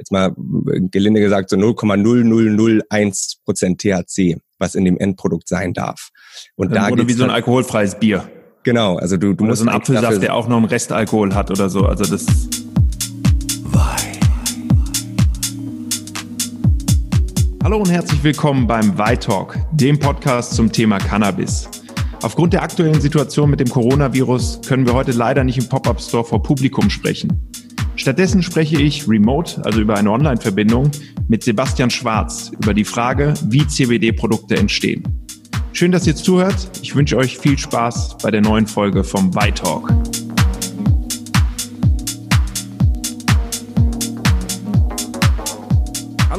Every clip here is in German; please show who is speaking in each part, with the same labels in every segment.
Speaker 1: jetzt mal gelinde gesagt, so 0,0001 Prozent THC, was in dem Endprodukt sein darf.
Speaker 2: Und da oder wie so ein alkoholfreies Bier.
Speaker 1: Genau, also du, du
Speaker 2: oder musst so einen Apfelsaft, der auch noch einen Restalkohol hat oder so. Also das. Hallo und herzlich willkommen beim Talk, dem Podcast zum Thema Cannabis. Aufgrund der aktuellen Situation mit dem Coronavirus können wir heute leider nicht im Pop-up Store vor Publikum sprechen. Stattdessen spreche ich remote, also über eine Online-Verbindung, mit Sebastian Schwarz über die Frage, wie CBD-Produkte entstehen. Schön, dass ihr zuhört. Ich wünsche euch viel Spaß bei der neuen Folge vom White Talk.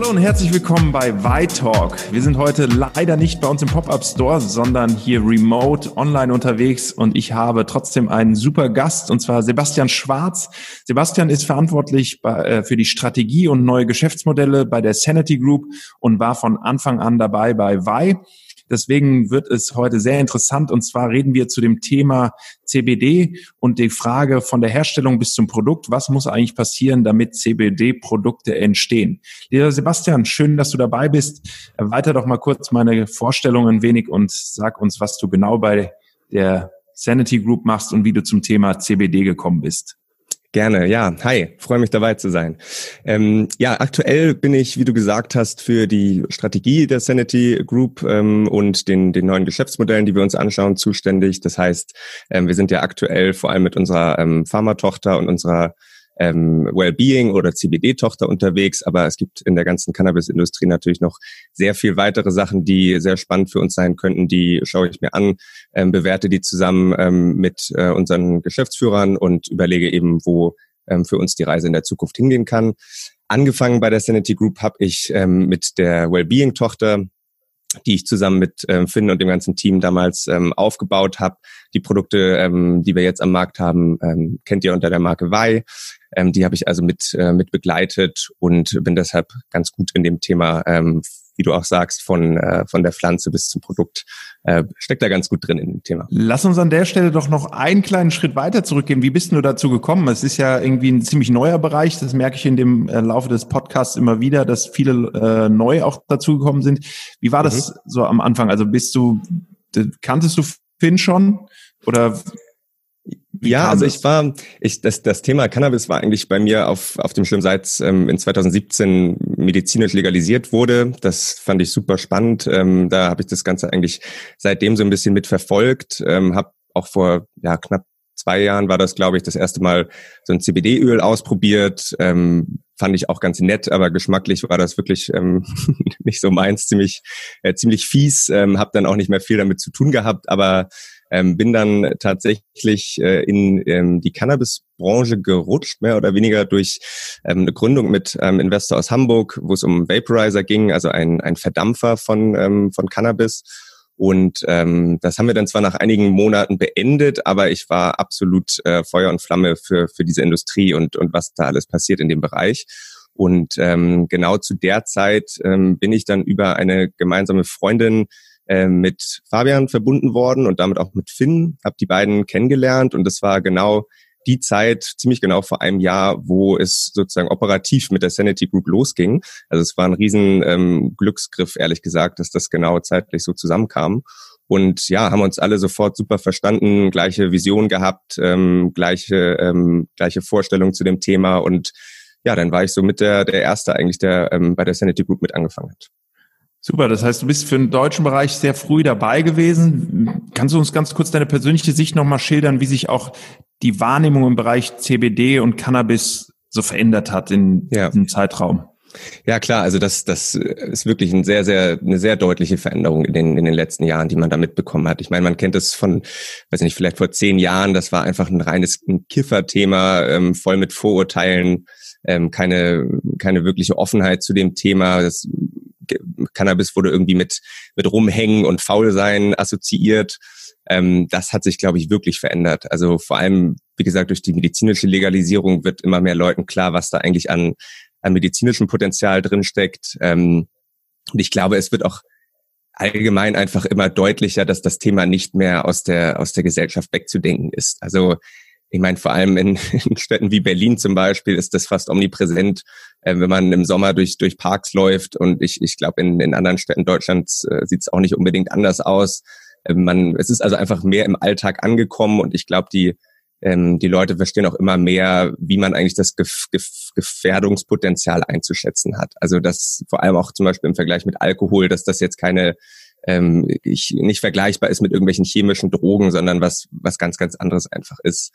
Speaker 2: Hallo und herzlich willkommen bei White Talk. Wir sind heute leider nicht bei uns im Pop-Up Store, sondern hier remote online unterwegs und ich habe trotzdem einen super Gast und zwar Sebastian Schwarz. Sebastian ist verantwortlich äh, für die Strategie und neue Geschäftsmodelle bei der Sanity Group und war von Anfang an dabei bei Vi. Deswegen wird es heute sehr interessant und zwar reden wir zu dem Thema CBD und die Frage von der Herstellung bis zum Produkt. Was muss eigentlich passieren, damit CBD-Produkte entstehen? Lieber Sebastian, schön, dass du dabei bist. Erweiter doch mal kurz meine Vorstellung ein wenig und sag uns, was du genau bei der Sanity Group machst und wie du zum Thema CBD gekommen bist.
Speaker 1: Gerne, ja. Hi, freue mich dabei zu sein. Ähm, ja, aktuell bin ich, wie du gesagt hast, für die Strategie der Sanity Group ähm, und den, den neuen Geschäftsmodellen, die wir uns anschauen, zuständig. Das heißt, ähm, wir sind ja aktuell vor allem mit unserer ähm, Pharmatochter und unserer ähm, Wellbeing oder CBD-Tochter unterwegs, aber es gibt in der ganzen Cannabis-Industrie natürlich noch sehr viel weitere Sachen, die sehr spannend für uns sein könnten. Die schaue ich mir an, ähm, bewerte die zusammen ähm, mit äh, unseren Geschäftsführern und überlege eben, wo ähm, für uns die Reise in der Zukunft hingehen kann. Angefangen bei der Sanity Group habe ich ähm, mit der Wellbeing-Tochter die ich zusammen mit ähm, Finn und dem ganzen Team damals ähm, aufgebaut habe. Die Produkte, ähm, die wir jetzt am Markt haben, ähm, kennt ihr unter der Marke Wei. Ähm, die habe ich also mit, äh, mit begleitet und bin deshalb ganz gut in dem Thema, ähm, wie du auch sagst, von, äh, von der Pflanze bis zum Produkt, äh, steckt da ganz gut drin in dem Thema.
Speaker 2: Lass uns an der Stelle doch noch einen kleinen Schritt weiter zurückgehen. Wie bist du dazu gekommen? Es ist ja irgendwie ein ziemlich neuer Bereich. Das merke ich in dem äh, Laufe des Podcasts immer wieder, dass viele äh, neu auch dazugekommen sind. Wie war das mhm. so am Anfang? Also bist du, kanntest du Finn schon? Oder
Speaker 1: ja, also ich war, ich, das, das Thema Cannabis war eigentlich bei mir auf, auf dem Schirm, seit ähm, in 2017 medizinisch legalisiert wurde. Das fand ich super spannend. Ähm, da habe ich das Ganze eigentlich seitdem so ein bisschen mitverfolgt. Ähm, habe auch vor ja, knapp zwei Jahren war das, glaube ich, das erste Mal so ein CBD-Öl ausprobiert. Ähm, fand ich auch ganz nett, aber geschmacklich war das wirklich ähm, nicht so meins, ziemlich, äh, ziemlich fies. Ähm, habe dann auch nicht mehr viel damit zu tun gehabt, aber ähm, bin dann tatsächlich äh, in ähm, die Cannabis-Branche gerutscht, mehr oder weniger durch ähm, eine Gründung mit ähm, Investor aus Hamburg, wo es um Vaporizer ging, also ein, ein Verdampfer von, ähm, von Cannabis. Und ähm, das haben wir dann zwar nach einigen Monaten beendet, aber ich war absolut äh, Feuer und Flamme für, für diese Industrie und, und was da alles passiert in dem Bereich. Und ähm, genau zu der Zeit ähm, bin ich dann über eine gemeinsame Freundin äh, mit Fabian verbunden worden und damit auch mit Finn, habe die beiden kennengelernt und das war genau die Zeit, ziemlich genau vor einem Jahr, wo es sozusagen operativ mit der Sanity Group losging. Also es war ein riesen ähm, Glücksgriff, ehrlich gesagt, dass das genau zeitlich so zusammenkam. Und ja, haben uns alle sofort super verstanden, gleiche Vision gehabt, ähm, gleiche, ähm, gleiche Vorstellung zu dem Thema. Und ja, dann war ich so mit der, der Erste eigentlich, der ähm, bei der Sanity Group mit angefangen hat.
Speaker 2: Super, das heißt, du bist für den deutschen Bereich sehr früh dabei gewesen. Kannst du uns ganz kurz deine persönliche Sicht nochmal schildern, wie sich auch die Wahrnehmung im Bereich CBD und Cannabis so verändert hat in ja. diesem Zeitraum?
Speaker 1: Ja, klar, also das, das ist wirklich ein sehr, sehr, eine sehr deutliche Veränderung in den, in den letzten Jahren, die man da mitbekommen hat. Ich meine, man kennt es von, weiß nicht, vielleicht vor zehn Jahren, das war einfach ein reines Kifferthema, ähm, voll mit Vorurteilen, ähm, keine, keine wirkliche Offenheit zu dem Thema. Das Cannabis wurde irgendwie mit, mit rumhängen und faul sein assoziiert. Ähm, das hat sich, glaube ich, wirklich verändert. Also vor allem, wie gesagt, durch die medizinische Legalisierung wird immer mehr Leuten klar, was da eigentlich an, an medizinischem Potenzial drinsteckt. Ähm, und ich glaube, es wird auch allgemein einfach immer deutlicher, dass das Thema nicht mehr aus der, aus der Gesellschaft wegzudenken ist. Also ich meine, vor allem in, in, Städten wie Berlin zum Beispiel ist das fast omnipräsent, äh, wenn man im Sommer durch, durch Parks läuft. Und ich, ich glaube, in, in anderen Städten Deutschlands äh, sieht es auch nicht unbedingt anders aus. Äh, man, es ist also einfach mehr im Alltag angekommen und ich glaube, die, ähm, die Leute verstehen auch immer mehr, wie man eigentlich das Gef Gef Gefährdungspotenzial einzuschätzen hat. Also das vor allem auch zum Beispiel im Vergleich mit Alkohol, dass das jetzt keine ähm, ich, nicht vergleichbar ist mit irgendwelchen chemischen Drogen, sondern was, was ganz, ganz anderes einfach ist.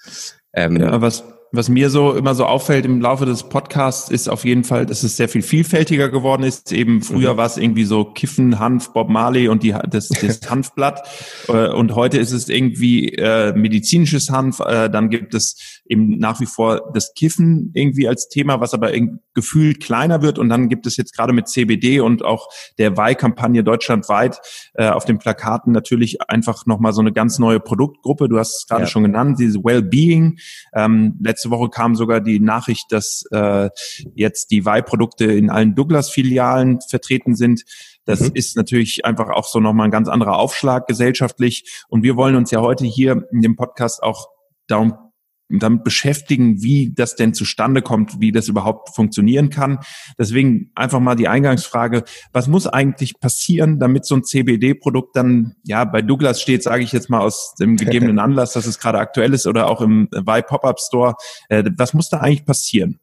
Speaker 2: Ähm, ja, was, was mir so immer so auffällt im Laufe des Podcasts ist auf jeden Fall, dass es sehr viel vielfältiger geworden ist. Eben früher mhm. war es irgendwie so Kiffen, Hanf, Bob Marley und die, das, das Hanfblatt. Äh, und heute ist es irgendwie äh, medizinisches Hanf. Äh, dann gibt es eben nach wie vor das Kiffen irgendwie als Thema, was aber gefühlt kleiner wird. Und dann gibt es jetzt gerade mit CBD und auch der Weih-Kampagne deutschlandweit äh, auf den Plakaten natürlich einfach nochmal so eine ganz neue Produktgruppe. Du hast es gerade ja. schon genannt, diese Wellbeing. Ähm, letzte Woche kam sogar die Nachricht, dass äh, jetzt die Weih-Produkte in allen Douglas-Filialen vertreten sind. Das mhm. ist natürlich einfach auch so nochmal ein ganz anderer Aufschlag gesellschaftlich. Und wir wollen uns ja heute hier in dem Podcast auch darum damit beschäftigen, wie das denn zustande kommt, wie das überhaupt funktionieren kann. Deswegen einfach mal die Eingangsfrage, was muss eigentlich passieren, damit so ein CBD-Produkt dann, ja, bei Douglas steht, sage ich jetzt mal aus dem gegebenen Anlass, dass es gerade aktuell ist oder auch im Y Pop-Up Store, äh, was muss da eigentlich passieren?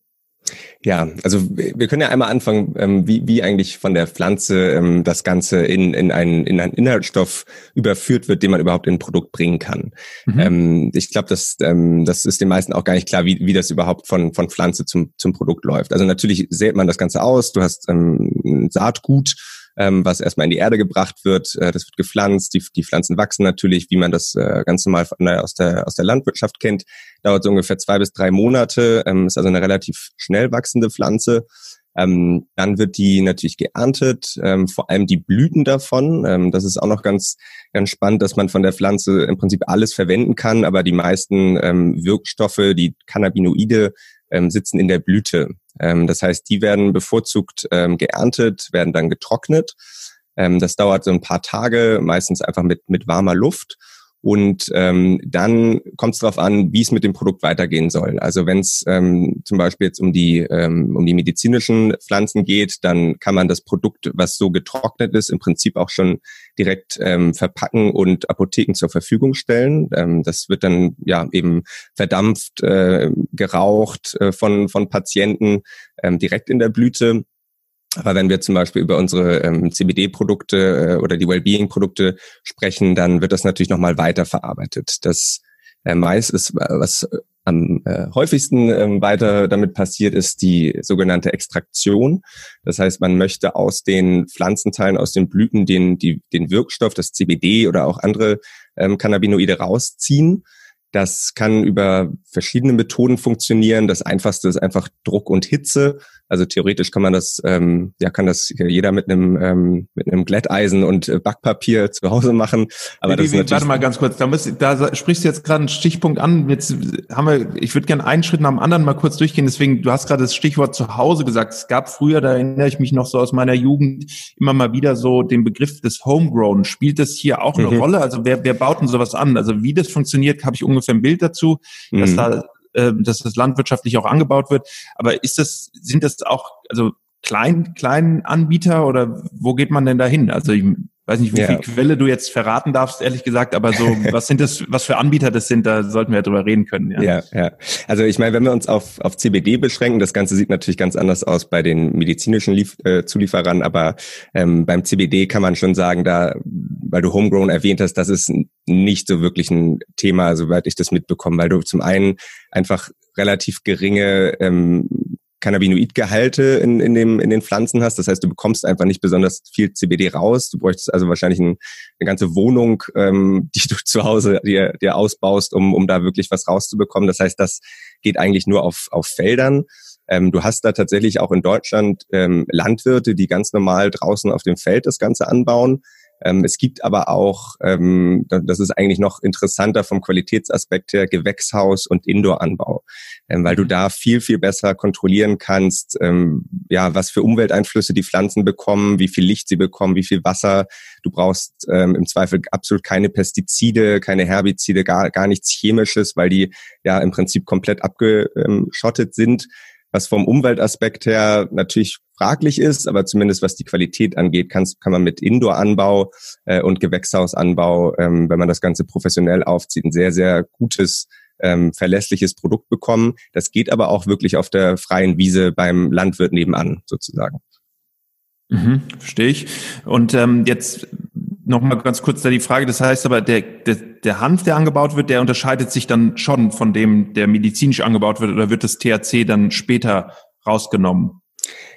Speaker 1: Ja, also wir können ja einmal anfangen, ähm, wie, wie eigentlich von der Pflanze ähm, das Ganze in, in, einen, in einen Inhaltsstoff überführt wird, den man überhaupt in ein Produkt bringen kann. Mhm. Ähm, ich glaube, das, ähm, das ist den meisten auch gar nicht klar, wie, wie das überhaupt von, von Pflanze zum, zum Produkt läuft. Also natürlich sät man das Ganze aus, du hast ähm, Saatgut, ähm, was erstmal in die Erde gebracht wird. Äh, das wird gepflanzt, die, die Pflanzen wachsen natürlich, wie man das äh, ganz normal von, äh, aus, der, aus der Landwirtschaft kennt. Dauert so ungefähr zwei bis drei Monate, ähm, ist also eine relativ schnell wachsende Pflanze. Ähm, dann wird die natürlich geerntet, ähm, vor allem die Blüten davon. Ähm, das ist auch noch ganz, ganz spannend, dass man von der Pflanze im Prinzip alles verwenden kann, aber die meisten ähm, Wirkstoffe, die Cannabinoide, ähm, sitzen in der Blüte. Ähm, das heißt, die werden bevorzugt ähm, geerntet, werden dann getrocknet. Ähm, das dauert so ein paar Tage, meistens einfach mit, mit warmer Luft. Und ähm, dann kommt es darauf an, wie es mit dem Produkt weitergehen soll. Also wenn es ähm, zum Beispiel jetzt um die ähm, um die medizinischen Pflanzen geht, dann kann man das Produkt, was so getrocknet ist, im Prinzip auch schon direkt ähm, verpacken und Apotheken zur Verfügung stellen. Ähm, das wird dann ja eben verdampft, äh, geraucht äh, von von Patienten ähm, direkt in der Blüte. Aber wenn wir zum Beispiel über unsere ähm, CBD-Produkte äh, oder die Wellbeing-Produkte sprechen, dann wird das natürlich nochmal weiterverarbeitet. Das äh, meist ist, äh, was äh, am äh, häufigsten ähm, weiter damit passiert, ist die sogenannte Extraktion. Das heißt, man möchte aus den Pflanzenteilen, aus den Blüten den, die, den Wirkstoff, das CBD oder auch andere ähm, Cannabinoide rausziehen das kann über verschiedene Methoden funktionieren. Das einfachste ist einfach Druck und Hitze. Also theoretisch kann man das, ähm, ja, kann das jeder mit einem ähm, mit einem Glätteisen und äh, Backpapier zu Hause machen.
Speaker 2: Aber wie, das wie, ist warte mal ganz kurz. Da, muss, da sprichst du jetzt gerade einen Stichpunkt an. Jetzt haben wir, ich würde gerne einen Schritt nach dem anderen mal kurz durchgehen. Deswegen, du hast gerade das Stichwort zu Hause gesagt. Es gab früher, da erinnere ich mich noch so aus meiner Jugend, immer mal wieder so den Begriff des Homegrown. Spielt das hier auch eine mhm. Rolle? Also wer, wer baut denn sowas an? Also wie das funktioniert, habe ich ungefähr ein Bild dazu, mhm. dass da äh, dass das landwirtschaftlich auch angebaut wird. Aber ist das, sind das auch, also klein, kleinen Anbieter oder wo geht man denn da hin? Also ich weiß nicht, wie ja. viel Quelle du jetzt verraten darfst, ehrlich gesagt, aber so, was sind das, was für Anbieter das sind, da sollten wir ja drüber reden können.
Speaker 1: Ja, ja. ja. Also ich meine, wenn wir uns auf, auf CBD beschränken, das Ganze sieht natürlich ganz anders aus bei den medizinischen Lief äh, Zulieferern, aber ähm, beim CBD kann man schon sagen, da, weil du Homegrown erwähnt hast, das ist nicht so wirklich ein Thema, soweit ich das mitbekomme, weil du zum einen einfach relativ geringe ähm, Cannabinoidgehalte in, in, dem, in den Pflanzen hast. Das heißt, du bekommst einfach nicht besonders viel CBD raus. Du bräuchtest also wahrscheinlich ein, eine ganze Wohnung, ähm, die du zu Hause dir, dir ausbaust, um, um da wirklich was rauszubekommen. Das heißt, das geht eigentlich nur auf, auf Feldern. Ähm, du hast da tatsächlich auch in Deutschland ähm, Landwirte, die ganz normal draußen auf dem Feld das Ganze anbauen. Ähm, es gibt aber auch, ähm, das ist eigentlich noch interessanter vom Qualitätsaspekt her, Gewächshaus und Indoor-Anbau, ähm, weil du mhm. da viel, viel besser kontrollieren kannst, ähm, ja, was für Umwelteinflüsse die Pflanzen bekommen, wie viel Licht sie bekommen, wie viel Wasser. Du brauchst ähm, im Zweifel absolut keine Pestizide, keine Herbizide, gar, gar nichts Chemisches, weil die ja im Prinzip komplett abgeschottet sind was vom Umweltaspekt her natürlich fraglich ist, aber zumindest was die Qualität angeht, kann, man mit Indoor-Anbau äh, und Gewächshausanbau, ähm, wenn man das Ganze professionell aufzieht, ein sehr, sehr gutes ähm, verlässliches Produkt bekommen. Das geht aber auch wirklich auf der freien Wiese beim Landwirt nebenan sozusagen.
Speaker 2: Mhm, verstehe ich. Und ähm, jetzt Nochmal ganz kurz da die Frage, das heißt aber, der, der, der Hanf, der angebaut wird, der unterscheidet sich dann schon von dem, der medizinisch angebaut wird, oder wird das THC dann später rausgenommen?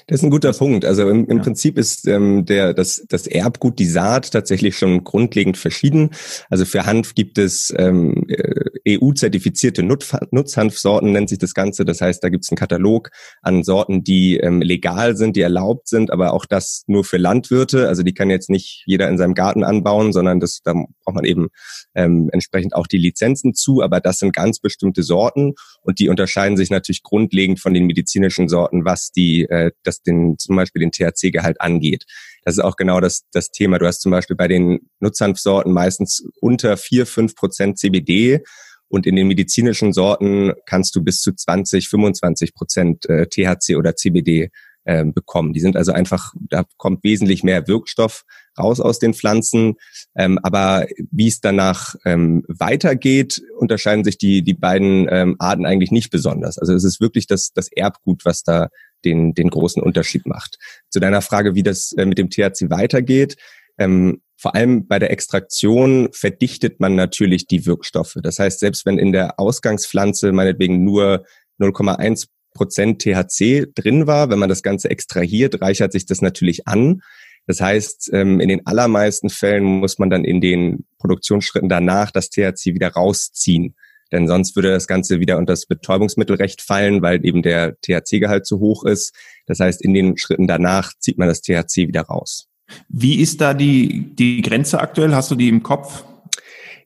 Speaker 1: Das ist ein guter Punkt. Also im, im ja. Prinzip ist ähm, der, das, das Erbgut, die Saat tatsächlich schon grundlegend verschieden. Also für Hanf gibt es ähm, äh, EU-zertifizierte Nutzhanfsorten, nennt sich das Ganze. Das heißt, da gibt es einen Katalog an Sorten, die ähm, legal sind, die erlaubt sind, aber auch das nur für Landwirte. Also die kann jetzt nicht jeder in seinem Garten anbauen, sondern das, da man eben ähm, entsprechend auch die Lizenzen zu. Aber das sind ganz bestimmte Sorten und die unterscheiden sich natürlich grundlegend von den medizinischen Sorten, was die äh, das den, zum Beispiel den THC-Gehalt angeht. Das ist auch genau das, das Thema. Du hast zum Beispiel bei den Nutzhanfsorten meistens unter vier fünf Prozent CBD und in den medizinischen Sorten kannst du bis zu 20, 25 Prozent äh, THC oder CBD äh, bekommen. Die sind also einfach, da kommt wesentlich mehr Wirkstoff raus aus den Pflanzen. Ähm, aber wie es danach ähm, weitergeht, unterscheiden sich die, die beiden ähm, Arten eigentlich nicht besonders. Also es ist wirklich das, das Erbgut, was da den, den großen Unterschied macht. Zu deiner Frage, wie das äh, mit dem THC weitergeht. Ähm, vor allem bei der Extraktion verdichtet man natürlich die Wirkstoffe. Das heißt, selbst wenn in der Ausgangspflanze meinetwegen nur 0,1 Prozent THC drin war, wenn man das Ganze extrahiert, reichert sich das natürlich an. Das heißt, ähm, in den allermeisten Fällen muss man dann in den Produktionsschritten danach das THC wieder rausziehen. Denn sonst würde das Ganze wieder unter das Betäubungsmittelrecht fallen, weil eben der THC-Gehalt zu hoch ist. Das heißt, in den Schritten danach zieht man das THC wieder raus.
Speaker 2: Wie ist da die, die Grenze aktuell? Hast du die im Kopf?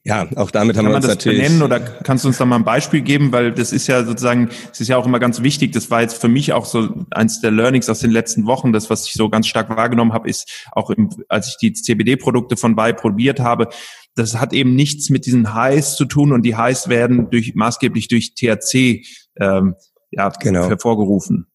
Speaker 1: Ja, auch damit haben Kann wir uns
Speaker 2: das
Speaker 1: natürlich.
Speaker 2: Benennen oder kannst du uns da mal ein Beispiel geben? Weil das ist ja sozusagen, es ist ja auch immer ganz wichtig. Das war jetzt für mich auch so eins der Learnings aus den letzten Wochen. Das, was ich so ganz stark wahrgenommen habe, ist auch im, als ich die CBD-Produkte von Bay probiert habe, das hat eben nichts mit diesen Highs zu tun und die Highs werden durch maßgeblich durch THC ähm, ja, genau. hervorgerufen.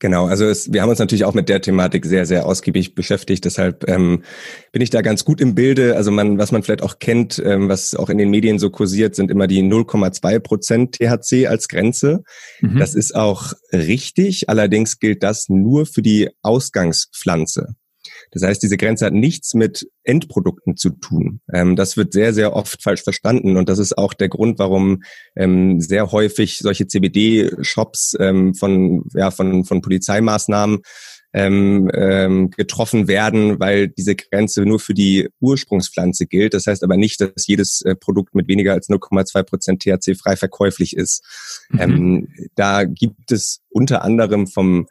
Speaker 1: Genau, also es, wir haben uns natürlich auch mit der Thematik sehr, sehr ausgiebig beschäftigt. Deshalb ähm, bin ich da ganz gut im Bilde. Also man, was man vielleicht auch kennt, ähm, was auch in den Medien so kursiert, sind immer die 0,2 Prozent THC als Grenze. Mhm. Das ist auch richtig. Allerdings gilt das nur für die Ausgangspflanze. Das heißt, diese Grenze hat nichts mit Endprodukten zu tun. Ähm, das wird sehr, sehr oft falsch verstanden und das ist auch der Grund, warum ähm, sehr häufig solche CBD-Shops ähm, von, ja, von, von Polizeimaßnahmen ähm, ähm, getroffen werden, weil diese Grenze nur für die Ursprungspflanze gilt. Das heißt aber nicht, dass jedes äh, Produkt mit weniger als 0,2 Prozent THC frei verkäuflich ist. Mhm. Ähm, da gibt es unter anderem vom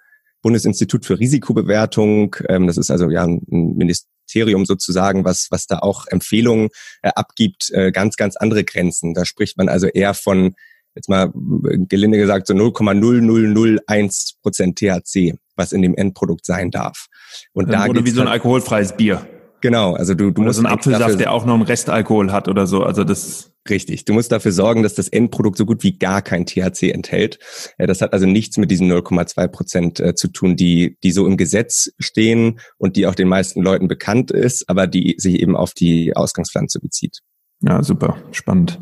Speaker 1: Bundesinstitut für Risikobewertung. Ähm, das ist also ja ein Ministerium sozusagen, was, was da auch Empfehlungen äh, abgibt, äh, ganz, ganz andere Grenzen. Da spricht man also eher von, jetzt mal äh, gelinde gesagt, so 0,0001 Prozent THC, was in dem Endprodukt sein darf.
Speaker 2: Und da Oder wie so ein alkoholfreies Bier.
Speaker 1: Genau, also du, du
Speaker 2: oder musst so ein Apfelsaft, der auch noch einen Restalkohol hat oder so. Also das
Speaker 1: richtig. Du musst dafür sorgen, dass das Endprodukt so gut wie gar kein THC enthält. Äh, das hat also nichts mit diesen 0,2 Prozent äh, zu tun, die die so im Gesetz stehen und die auch den meisten Leuten bekannt ist, aber die sich eben auf die Ausgangspflanze bezieht.
Speaker 2: Ja, super, spannend.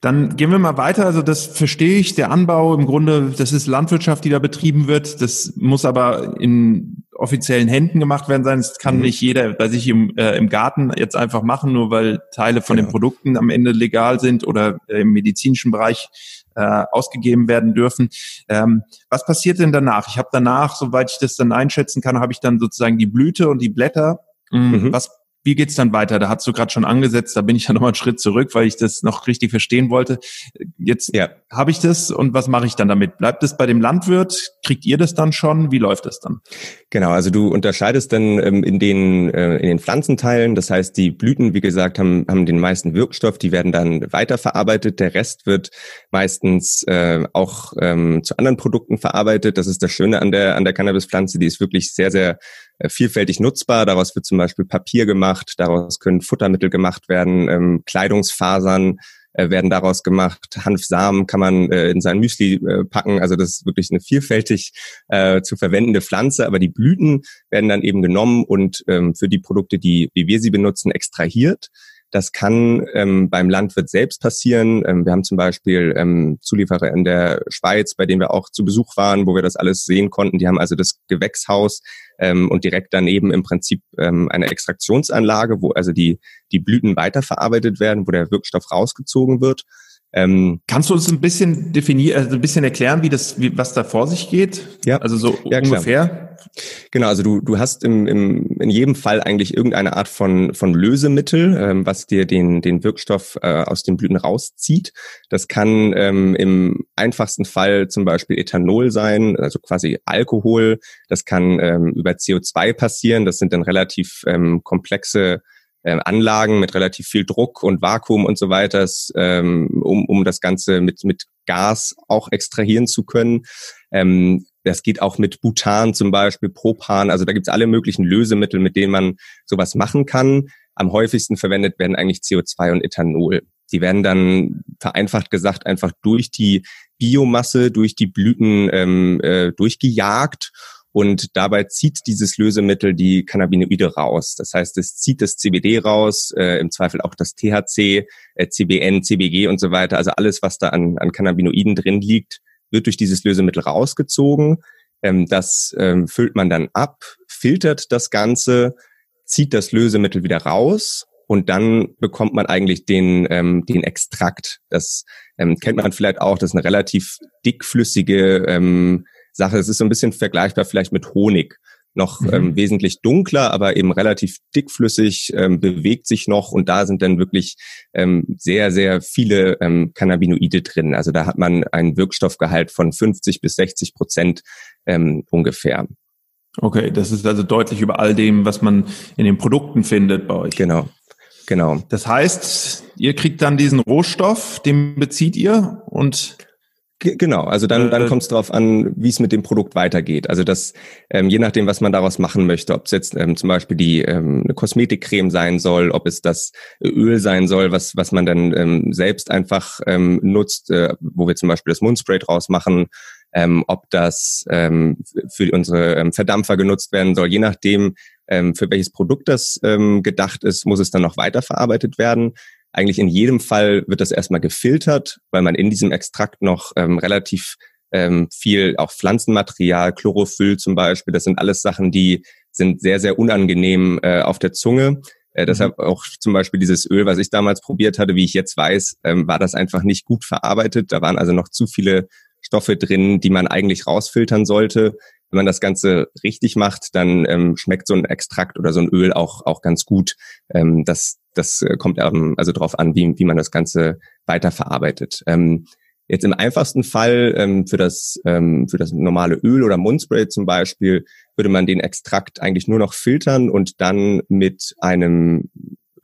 Speaker 2: Dann gehen wir mal weiter. Also das verstehe ich. Der Anbau im Grunde, das ist Landwirtschaft, die da betrieben wird. Das muss aber in offiziellen Händen gemacht werden sein. Das kann mhm. nicht jeder bei sich im, äh, im Garten jetzt einfach machen, nur weil Teile von genau. den Produkten am Ende legal sind oder äh, im medizinischen Bereich äh, ausgegeben werden dürfen. Ähm, was passiert denn danach? Ich habe danach, soweit ich das dann einschätzen kann, habe ich dann sozusagen die Blüte und die Blätter. Mhm. Was wie geht's dann weiter? Da hast du gerade schon angesetzt, da bin ich ja nochmal einen Schritt zurück, weil ich das noch richtig verstehen wollte. Jetzt ja. habe ich das und was mache ich dann damit? Bleibt es bei dem Landwirt? Kriegt ihr das dann schon? Wie läuft das dann?
Speaker 1: Genau, also du unterscheidest dann ähm, in den äh, in den Pflanzenteilen, das heißt, die Blüten, wie gesagt, haben haben den meisten Wirkstoff, die werden dann weiterverarbeitet. Der Rest wird meistens äh, auch ähm, zu anderen Produkten verarbeitet. Das ist das Schöne an der an der Cannabispflanze, die ist wirklich sehr sehr vielfältig nutzbar. Daraus wird zum Beispiel Papier gemacht, daraus können Futtermittel gemacht werden, ähm, Kleidungsfasern äh, werden daraus gemacht, Hanfsamen kann man äh, in sein Müsli äh, packen. Also das ist wirklich eine vielfältig äh, zu verwendende Pflanze, aber die Blüten werden dann eben genommen und ähm, für die Produkte, die wie wir sie benutzen, extrahiert. Das kann ähm, beim Landwirt selbst passieren. Ähm, wir haben zum Beispiel ähm, Zulieferer in der Schweiz, bei denen wir auch zu Besuch waren, wo wir das alles sehen konnten. Die haben also das Gewächshaus ähm, und direkt daneben im Prinzip ähm, eine Extraktionsanlage, wo also die, die Blüten weiterverarbeitet werden, wo der Wirkstoff rausgezogen wird.
Speaker 2: Ähm, Kannst du uns ein bisschen definieren, also ein bisschen erklären, wie das, wie, was da vor sich geht?
Speaker 1: Ja. Also so ja, ungefähr? Klar. Genau, also du, du hast im, im, in jedem Fall eigentlich irgendeine Art von, von Lösemittel, ähm, was dir den, den Wirkstoff äh, aus den Blüten rauszieht. Das kann ähm, im einfachsten Fall zum Beispiel Ethanol sein, also quasi Alkohol. Das kann ähm, über CO2 passieren. Das sind dann relativ ähm, komplexe äh, Anlagen mit relativ viel Druck und Vakuum und so weiter, ähm, um, um das Ganze mit, mit Gas auch extrahieren zu können. Ähm, das geht auch mit Butan zum Beispiel, Propan. Also da gibt's alle möglichen Lösemittel, mit denen man sowas machen kann. Am häufigsten verwendet werden eigentlich CO2 und Ethanol. Die werden dann vereinfacht gesagt einfach durch die Biomasse, durch die Blüten ähm, äh, durchgejagt und dabei zieht dieses Lösemittel die Cannabinoide raus. Das heißt, es zieht das CBD raus, äh, im Zweifel auch das THC, äh, CBN, CBG und so weiter. Also alles, was da an, an Cannabinoiden drin liegt, wird durch dieses Lösemittel rausgezogen. Ähm, das ähm, füllt man dann ab, filtert das Ganze, zieht das Lösemittel wieder raus und dann bekommt man eigentlich den, ähm, den Extrakt. Das ähm, kennt man vielleicht auch, das ist eine relativ dickflüssige ähm, Sache. Es ist so ein bisschen vergleichbar vielleicht mit Honig noch mhm. ähm, wesentlich dunkler, aber eben relativ dickflüssig, ähm, bewegt sich noch und da sind dann wirklich ähm, sehr, sehr viele ähm, Cannabinoide drin. Also da hat man einen Wirkstoffgehalt von 50 bis 60 Prozent ähm, ungefähr.
Speaker 2: Okay, das ist also deutlich über all dem, was man in den Produkten findet bei euch.
Speaker 1: Genau. Genau.
Speaker 2: Das heißt, ihr kriegt dann diesen Rohstoff, den bezieht ihr und
Speaker 1: Genau, also dann, dann äh, kommt es darauf an, wie es mit dem Produkt weitergeht. Also das, ähm, je nachdem, was man daraus machen möchte, ob es jetzt ähm, zum Beispiel die ähm, eine Kosmetikcreme sein soll, ob es das Öl sein soll, was, was man dann ähm, selbst einfach ähm, nutzt, äh, wo wir zum Beispiel das Mundspray draus machen, ähm, ob das ähm, für unsere ähm, Verdampfer genutzt werden soll, je nachdem, ähm, für welches Produkt das ähm, gedacht ist, muss es dann noch weiterverarbeitet werden. Eigentlich in jedem Fall wird das erstmal gefiltert, weil man in diesem Extrakt noch ähm, relativ ähm, viel auch Pflanzenmaterial, Chlorophyll zum Beispiel, das sind alles Sachen, die sind sehr, sehr unangenehm äh, auf der Zunge. Äh, mhm. deshalb auch zum Beispiel dieses Öl, was ich damals probiert hatte, wie ich jetzt weiß, ähm, war das einfach nicht gut verarbeitet. Da waren also noch zu viele Stoffe drin, die man eigentlich rausfiltern sollte. Wenn man das Ganze richtig macht, dann ähm, schmeckt so ein Extrakt oder so ein Öl auch, auch ganz gut. Ähm, das, das äh, kommt ähm, also darauf an, wie, wie man das Ganze weiterverarbeitet. Ähm, jetzt im einfachsten Fall ähm, für, das, ähm, für das normale Öl oder Mundspray zum Beispiel würde man den Extrakt eigentlich nur noch filtern und dann mit einem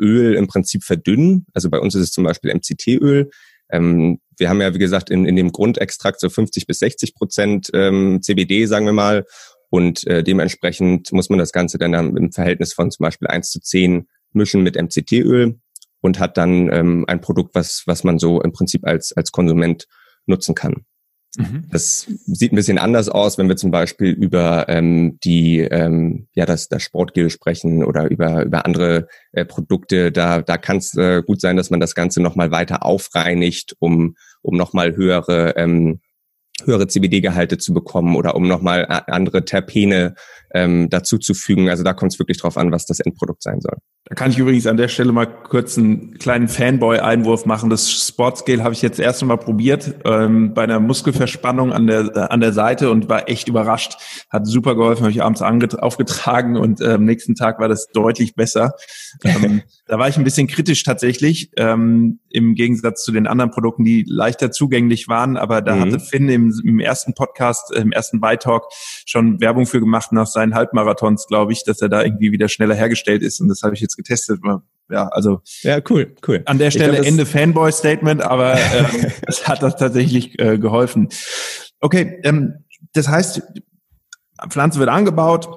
Speaker 1: Öl im Prinzip verdünnen. Also bei uns ist es zum Beispiel MCT-Öl. Ähm, wir haben ja, wie gesagt, in, in dem Grundextrakt so 50 bis 60 Prozent ähm, CBD, sagen wir mal. Und äh, dementsprechend muss man das Ganze dann im Verhältnis von zum Beispiel 1 zu 10 mischen mit MCT-Öl und hat dann ähm, ein Produkt, was, was man so im Prinzip als, als Konsument nutzen kann. Mhm. Das sieht ein bisschen anders aus, wenn wir zum Beispiel über ähm, die ähm, ja das, das Sportgel sprechen oder über über andere äh, Produkte. Da da kann es äh, gut sein, dass man das Ganze noch mal weiter aufreinigt, um um noch mal höhere ähm, höhere CBD-Gehalte zu bekommen oder um nochmal andere Terpene ähm, dazu zu fügen. Also da kommt es wirklich drauf an, was das Endprodukt sein soll.
Speaker 2: Da kann ich übrigens an der Stelle mal kurz einen kleinen Fanboy-Einwurf machen. Das Sportscale habe ich jetzt erst einmal probiert ähm, bei einer Muskelverspannung an der äh, an der Seite und war echt überrascht. Hat super geholfen, habe ich abends aufgetragen und äh, am nächsten Tag war das deutlich besser. Ähm, da war ich ein bisschen kritisch tatsächlich, ähm, im Gegensatz zu den anderen Produkten, die leichter zugänglich waren. Aber da mhm. hatte Finn im, im ersten Podcast, im ersten Beitalk schon Werbung für gemacht nach seinen Halbmarathons, glaube ich, dass er da irgendwie wieder schneller hergestellt ist. Und das habe ich jetzt getestet. Ja, also
Speaker 1: ja, cool, cool.
Speaker 2: An der Stelle glaub, Ende Fanboy-Statement, aber ähm, es hat das tatsächlich äh, geholfen. Okay, ähm, das heißt, Pflanze wird angebaut.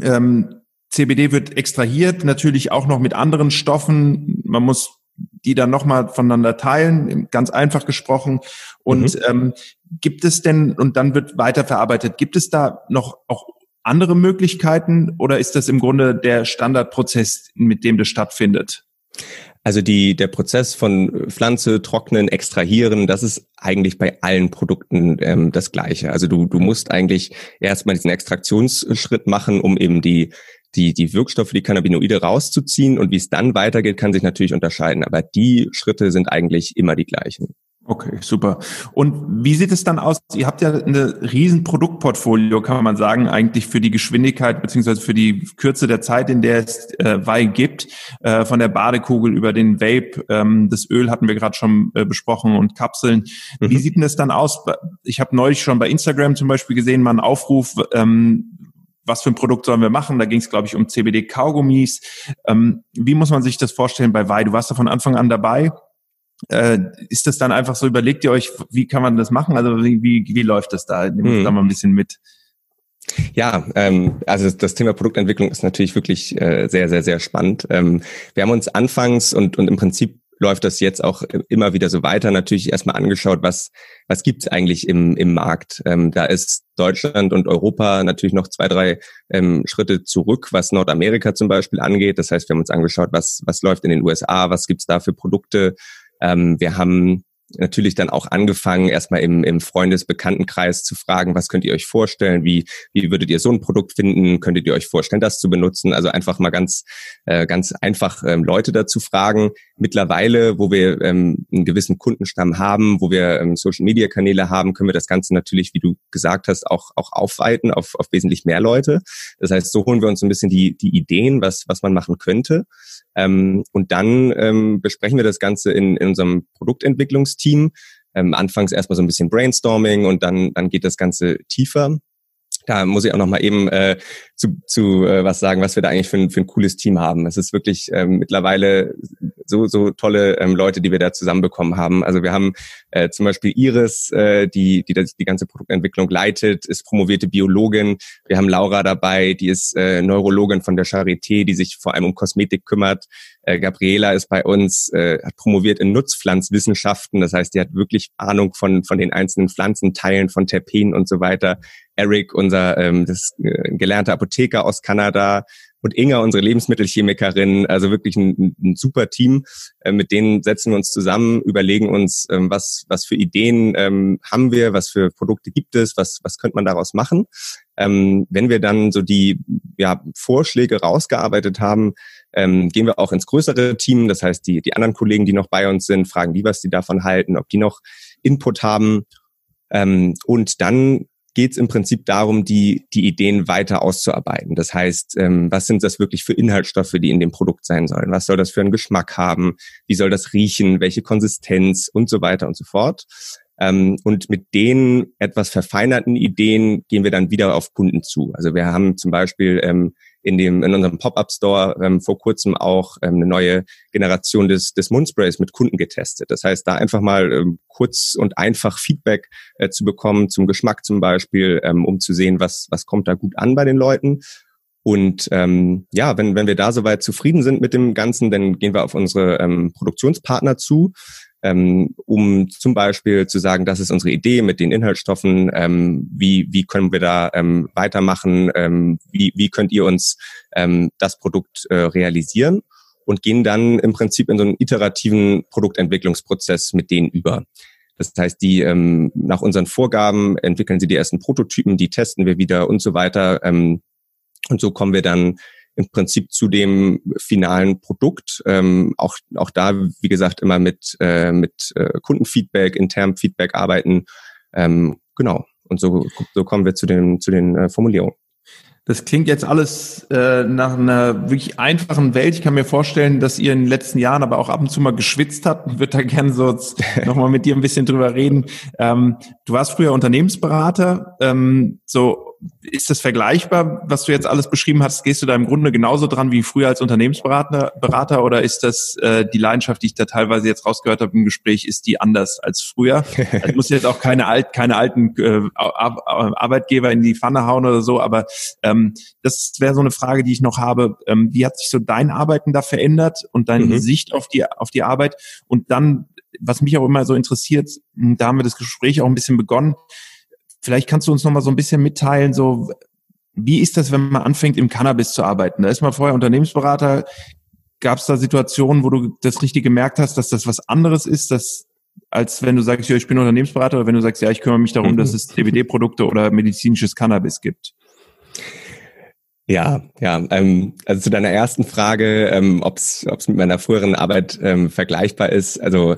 Speaker 2: Ähm, CBD wird extrahiert, natürlich auch noch mit anderen Stoffen. Man muss die dann nochmal voneinander teilen, ganz einfach gesprochen. Und mhm. ähm, gibt es denn, und dann wird weiterverarbeitet, gibt es da noch auch andere Möglichkeiten oder ist das im Grunde der Standardprozess, mit dem das stattfindet?
Speaker 1: Also die, der Prozess von Pflanze, Trocknen, Extrahieren, das ist eigentlich bei allen Produkten ähm, das Gleiche. Also du, du musst eigentlich erstmal diesen Extraktionsschritt machen, um eben die, die, die Wirkstoffe, die Cannabinoide rauszuziehen und wie es dann weitergeht, kann sich natürlich unterscheiden. Aber die Schritte sind eigentlich immer die gleichen.
Speaker 2: Okay, super. Und wie sieht es dann aus? Ihr habt ja eine riesen Produktportfolio, kann man sagen, eigentlich für die Geschwindigkeit beziehungsweise für die Kürze der Zeit, in der es äh, Wein gibt, äh, von der Badekugel über den Vape, ähm, das Öl hatten wir gerade schon äh, besprochen und Kapseln. Mhm. Wie sieht denn das dann aus? Ich habe neulich schon bei Instagram zum Beispiel gesehen, mal einen Aufruf, ähm, was für ein Produkt sollen wir machen? Da ging es, glaube ich, um CBD-Kaugummis. Ähm, wie muss man sich das vorstellen bei Wei? Du warst da von Anfang an dabei. Äh, ist das dann einfach so, überlegt ihr euch, wie kann man das machen? Also wie, wie, wie läuft das da? Nehmt hm. da mal ein bisschen mit.
Speaker 1: Ja, ähm, also das Thema Produktentwicklung ist natürlich wirklich äh, sehr, sehr, sehr spannend. Ähm, wir haben uns anfangs und, und im Prinzip läuft das jetzt auch immer wieder so weiter. Natürlich erstmal angeschaut, was, was gibt's eigentlich im, im Markt. Ähm, da ist Deutschland und Europa natürlich noch zwei, drei ähm, Schritte zurück, was Nordamerika zum Beispiel angeht. Das heißt, wir haben uns angeschaut, was, was läuft in den USA, was gibt's da für Produkte. Ähm, wir haben natürlich dann auch angefangen, erstmal im, im Freundesbekanntenkreis zu fragen, was könnt ihr euch vorstellen, wie, wie würdet ihr so ein Produkt finden, könntet ihr euch vorstellen, das zu benutzen? Also einfach mal ganz, äh, ganz einfach ähm, Leute dazu fragen. Mittlerweile, wo wir ähm, einen gewissen Kundenstamm haben, wo wir ähm, Social-Media-Kanäle haben, können wir das Ganze natürlich, wie du gesagt hast, auch, auch aufweiten auf, auf wesentlich mehr Leute. Das heißt, so holen wir uns ein bisschen die, die Ideen, was, was man machen könnte. Ähm, und dann ähm, besprechen wir das Ganze in, in unserem Produktentwicklungsteam. Ähm, anfangs erstmal so ein bisschen Brainstorming und dann, dann geht das Ganze tiefer. Da muss ich auch noch mal eben äh, zu, zu äh, was sagen, was wir da eigentlich für ein, für ein cooles Team haben. Es ist wirklich ähm, mittlerweile so, so tolle ähm, Leute, die wir da zusammenbekommen haben. Also wir haben äh, zum Beispiel Iris, äh, die, die das, die ganze Produktentwicklung leitet, ist promovierte Biologin. Wir haben Laura dabei, die ist äh, Neurologin von der Charité, die sich vor allem um Kosmetik kümmert. Äh, Gabriela ist bei uns, äh, hat promoviert in Nutzpflanzwissenschaften. Das heißt, die hat wirklich Ahnung von, von den einzelnen Pflanzenteilen, von Terpenen und so weiter. Eric, unser ähm, das, äh, gelernter Apotheker aus Kanada und Inga, unsere Lebensmittelchemikerin, also wirklich ein, ein super Team. Äh, mit denen setzen wir uns zusammen, überlegen uns, ähm, was, was für Ideen ähm, haben wir, was für Produkte gibt es, was, was könnte man daraus machen. Ähm, wenn wir dann so die ja, Vorschläge rausgearbeitet haben, ähm, gehen wir auch ins größere Team. Das heißt, die, die anderen Kollegen, die noch bei uns sind, fragen die, was die davon halten, ob die noch Input haben. Ähm, und dann geht es im Prinzip darum, die, die Ideen weiter auszuarbeiten. Das heißt, ähm, was sind das wirklich für Inhaltsstoffe, die in dem Produkt sein sollen? Was soll das für einen Geschmack haben? Wie soll das riechen? Welche Konsistenz und so weiter und so fort? Ähm, und mit den etwas verfeinerten Ideen gehen wir dann wieder auf Kunden zu. Also wir haben zum Beispiel ähm, in dem in unserem Pop-up-Store ähm, vor kurzem auch ähm, eine neue Generation des des Mundsprays mit Kunden getestet. Das heißt, da einfach mal ähm, kurz und einfach Feedback äh, zu bekommen zum Geschmack zum Beispiel, ähm, um zu sehen, was was kommt da gut an bei den Leuten. Und ähm, ja, wenn, wenn wir da soweit zufrieden sind mit dem Ganzen, dann gehen wir auf unsere ähm, Produktionspartner zu, ähm, um zum Beispiel zu sagen, das ist unsere Idee mit den Inhaltsstoffen, ähm, wie, wie können wir da ähm, weitermachen, ähm, wie, wie könnt ihr uns ähm, das Produkt äh, realisieren und gehen dann im Prinzip in so einen iterativen Produktentwicklungsprozess mit denen über. Das heißt, die ähm, nach unseren Vorgaben entwickeln sie die ersten Prototypen, die testen wir wieder und so weiter. Ähm, und so kommen wir dann im Prinzip zu dem finalen Produkt. Ähm, auch, auch da, wie gesagt, immer mit, äh, mit äh, Kundenfeedback, internem Feedback arbeiten. Ähm, genau. Und so, so kommen wir zu den, zu den äh, Formulierungen.
Speaker 2: Das klingt jetzt alles äh, nach einer wirklich einfachen Welt. Ich kann mir vorstellen, dass ihr in den letzten Jahren aber auch ab und zu mal geschwitzt habt. Ich würde da gerne so nochmal mit dir ein bisschen drüber reden. Ähm, du warst früher Unternehmensberater. Ähm, so ist das vergleichbar, was du jetzt alles beschrieben hast? Gehst du da im Grunde genauso dran wie früher als Unternehmensberater Berater, oder ist das äh, die Leidenschaft, die ich da teilweise jetzt rausgehört habe im Gespräch, ist die anders als früher? Also muss jetzt auch keine, alt, keine alten äh, Arbeitgeber in die Pfanne hauen oder so, aber ähm, das wäre so eine Frage, die ich noch habe. Ähm, wie hat sich so dein Arbeiten da verändert und deine mhm. Sicht auf die, auf die Arbeit? Und dann, was mich auch immer so interessiert, da haben wir das Gespräch auch ein bisschen begonnen, Vielleicht kannst du uns noch mal so ein bisschen mitteilen, so wie ist das, wenn man anfängt, im Cannabis zu arbeiten? Da ist man vorher Unternehmensberater. Gab es da Situationen, wo du das richtig gemerkt hast, dass das was anderes ist, dass, als wenn du sagst, ja, ich bin Unternehmensberater, oder wenn du sagst, ja, ich kümmere mich darum, dass es CBD-Produkte oder medizinisches Cannabis gibt?
Speaker 1: Ja, ja. Ähm, also zu deiner ersten Frage, ähm, ob es mit meiner früheren Arbeit ähm, vergleichbar ist. Also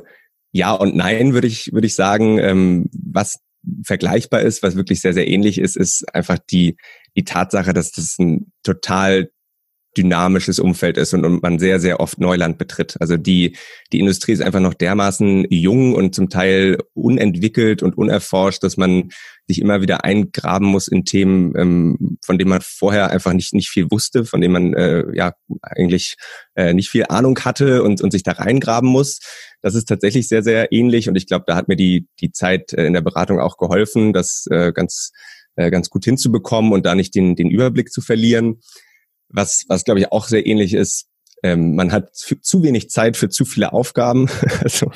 Speaker 1: ja und nein, würde ich, würde ich sagen. Ähm, was vergleichbar ist, was wirklich sehr, sehr ähnlich ist, ist einfach die, die Tatsache, dass das ein total dynamisches Umfeld ist und, und man sehr, sehr oft Neuland betritt. Also die, die Industrie ist einfach noch dermaßen jung und zum Teil unentwickelt und unerforscht, dass man sich immer wieder eingraben muss in Themen, ähm, von denen man vorher einfach nicht, nicht viel wusste, von denen man äh, ja eigentlich äh, nicht viel Ahnung hatte und, und sich da reingraben muss. Das ist tatsächlich sehr, sehr ähnlich und ich glaube, da hat mir die, die Zeit äh, in der Beratung auch geholfen, das äh, ganz, äh, ganz gut hinzubekommen und da nicht den, den Überblick zu verlieren. Was, was glaube ich auch sehr ähnlich ist, ähm, man hat zu wenig Zeit für zu viele Aufgaben. also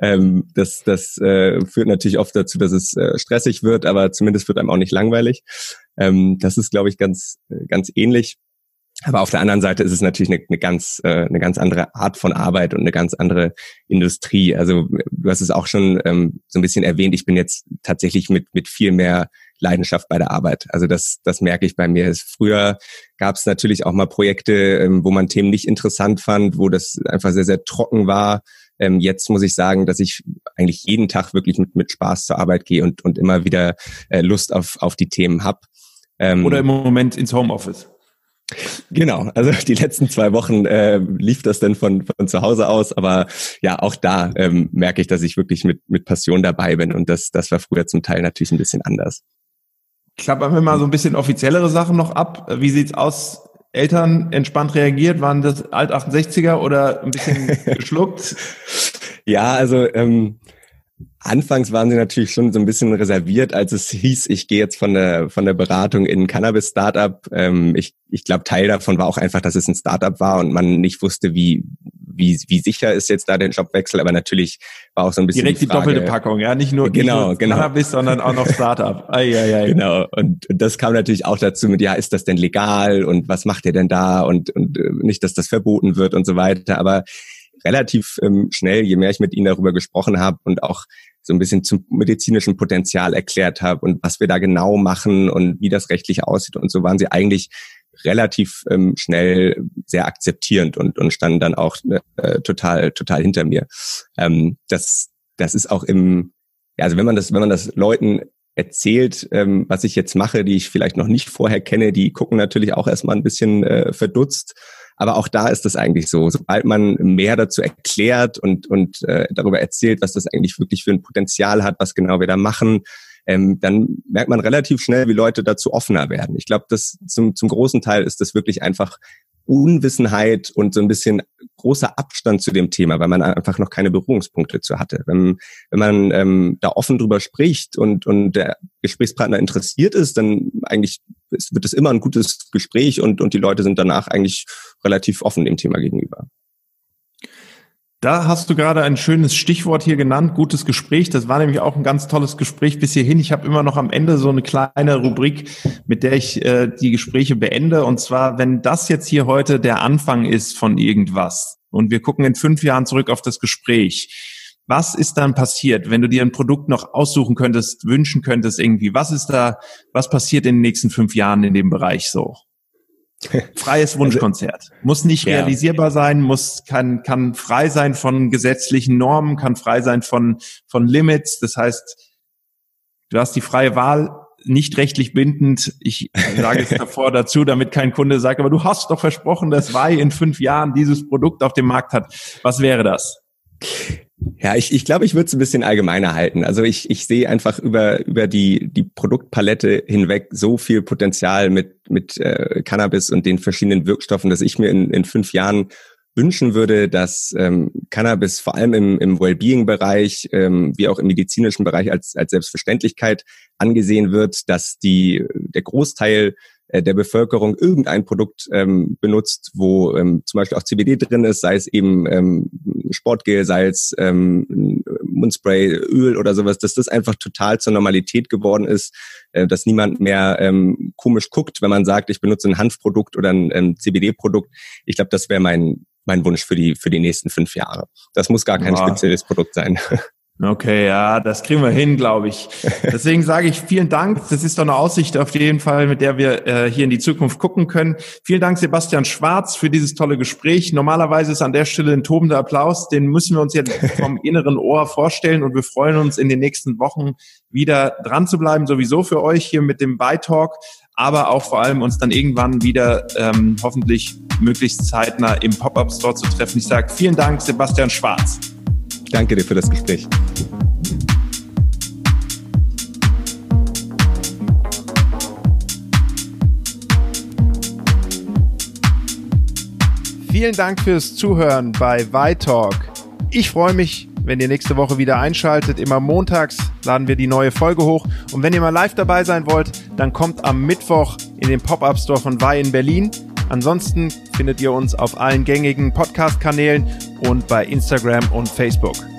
Speaker 1: ähm, das, das äh, führt natürlich oft dazu, dass es äh, stressig wird, aber zumindest wird einem auch nicht langweilig. Ähm, das ist, glaube ich, ganz, äh, ganz ähnlich. Aber auf der anderen Seite ist es natürlich eine, eine ganz äh, eine ganz andere Art von Arbeit und eine ganz andere Industrie. Also du hast es auch schon ähm, so ein bisschen erwähnt. Ich bin jetzt tatsächlich mit mit viel mehr Leidenschaft bei der Arbeit. Also das das merke ich bei mir. Früher gab es natürlich auch mal Projekte, ähm, wo man Themen nicht interessant fand, wo das einfach sehr sehr trocken war. Ähm, jetzt muss ich sagen, dass ich eigentlich jeden Tag wirklich mit mit Spaß zur Arbeit gehe und und immer wieder äh, Lust auf auf die Themen hab.
Speaker 2: Ähm, Oder im Moment ins Homeoffice.
Speaker 1: Genau, also die letzten zwei Wochen äh, lief das dann von, von zu Hause aus, aber ja, auch da ähm, merke ich, dass ich wirklich mit, mit Passion dabei bin und das, das war früher zum Teil natürlich ein bisschen anders.
Speaker 2: Klappern wir mal so ein bisschen offiziellere Sachen noch ab. Wie sieht's aus? Eltern entspannt reagiert? Waren das Alt-68er oder ein bisschen geschluckt?
Speaker 1: ja, also ähm, Anfangs waren sie natürlich schon so ein bisschen reserviert, als es hieß, ich gehe jetzt von der von der Beratung in ein Cannabis-Startup. Ähm, ich ich glaube, Teil davon war auch einfach, dass es ein Startup war und man nicht wusste, wie wie wie sicher ist jetzt da der Jobwechsel. Aber natürlich war auch so ein bisschen
Speaker 2: direkt die, Frage, die doppelte Packung, ja, nicht nur,
Speaker 1: genau,
Speaker 2: nicht
Speaker 1: nur genau.
Speaker 2: Cannabis, sondern auch noch Startup. ai, ai, ai.
Speaker 1: Genau. Und das kam natürlich auch dazu mit, ja, ist das denn legal und was macht ihr denn da und und äh, nicht, dass das verboten wird und so weiter. Aber relativ ähm, schnell, je mehr ich mit ihnen darüber gesprochen habe und auch so ein bisschen zum medizinischen Potenzial erklärt habe und was wir da genau machen und wie das rechtlich aussieht und so waren sie eigentlich relativ ähm, schnell sehr akzeptierend und, und standen dann auch äh, total total hinter mir. Ähm, das das ist auch im ja, also wenn man das wenn man das Leuten erzählt, ähm, was ich jetzt mache, die ich vielleicht noch nicht vorher kenne, die gucken natürlich auch erstmal ein bisschen äh, verdutzt aber auch da ist es eigentlich so. Sobald man mehr dazu erklärt und, und äh, darüber erzählt, was das eigentlich wirklich für ein Potenzial hat, was genau wir da machen, ähm, dann merkt man relativ schnell, wie Leute dazu offener werden. Ich glaube, das zum, zum großen Teil ist das wirklich einfach Unwissenheit und so ein bisschen großer Abstand zu dem Thema, weil man einfach noch keine Berührungspunkte zu hatte. Wenn, wenn man ähm, da offen drüber spricht und, und der Gesprächspartner interessiert ist, dann eigentlich wird es immer ein gutes Gespräch und, und die Leute sind danach eigentlich relativ offen dem Thema gegenüber.
Speaker 2: Da hast du gerade ein schönes Stichwort hier genannt, gutes Gespräch. Das war nämlich auch ein ganz tolles Gespräch bis hierhin. Ich habe immer noch am Ende so eine kleine Rubrik, mit der ich äh, die Gespräche beende. Und zwar, wenn das jetzt hier heute der Anfang ist von irgendwas und wir gucken in fünf Jahren zurück auf das Gespräch, was ist dann passiert, wenn du dir ein Produkt noch aussuchen könntest, wünschen könntest irgendwie? Was ist da, was passiert in den nächsten fünf Jahren in dem Bereich so? Freies also, Wunschkonzert. Muss nicht ja. realisierbar sein, muss, kann, kann frei sein von gesetzlichen Normen, kann frei sein von, von Limits. Das heißt, du hast die freie Wahl, nicht rechtlich bindend. Ich sage es davor dazu, damit kein Kunde sagt, aber du hast doch versprochen, dass Wei in fünf Jahren dieses Produkt auf dem Markt hat. Was wäre das?
Speaker 1: Ja, ich, ich glaube, ich würde es ein bisschen allgemeiner halten. Also ich, ich sehe einfach über, über die, die Produktpalette hinweg so viel Potenzial mit, mit äh, Cannabis und den verschiedenen Wirkstoffen, dass ich mir in, in fünf Jahren wünschen würde, dass ähm, Cannabis vor allem im, im Wellbeing-Bereich ähm, wie auch im medizinischen Bereich als, als Selbstverständlichkeit angesehen wird, dass die, der Großteil äh, der Bevölkerung irgendein Produkt ähm, benutzt, wo ähm, zum Beispiel auch CBD drin ist, sei es eben ähm, Sportgel, sei es ähm, Mundspray, Öl oder sowas, dass das einfach total zur Normalität geworden ist, äh, dass niemand mehr ähm, komisch guckt, wenn man sagt, ich benutze ein Hanfprodukt oder ein ähm, CBD-Produkt. Ich glaube, das wäre mein mein Wunsch für die für die nächsten fünf Jahre. Das muss gar kein wow. spezielles Produkt sein.
Speaker 2: Okay, ja, das kriegen wir hin, glaube ich. Deswegen sage ich vielen Dank. Das ist doch eine Aussicht auf jeden Fall, mit der wir äh, hier in die Zukunft gucken können. Vielen Dank, Sebastian Schwarz, für dieses tolle Gespräch. Normalerweise ist an der Stelle ein tobender Applaus. Den müssen wir uns jetzt vom inneren Ohr vorstellen und wir freuen uns in den nächsten Wochen wieder dran zu bleiben, sowieso für euch hier mit dem Bytalk, aber auch vor allem uns dann irgendwann wieder ähm, hoffentlich möglichst zeitnah im Pop-up Store zu treffen. Ich sage vielen Dank, Sebastian Schwarz
Speaker 1: danke dir für das Gespräch.
Speaker 2: Vielen Dank fürs Zuhören bei Vitalk. Ich freue mich, wenn ihr nächste Woche wieder einschaltet. Immer montags laden wir die neue Folge hoch. Und wenn ihr mal live dabei sein wollt, dann kommt am Mittwoch in den Pop-Up Store von Vi in Berlin. Ansonsten findet ihr uns auf allen gängigen Podcast-Kanälen und bei Instagram und Facebook.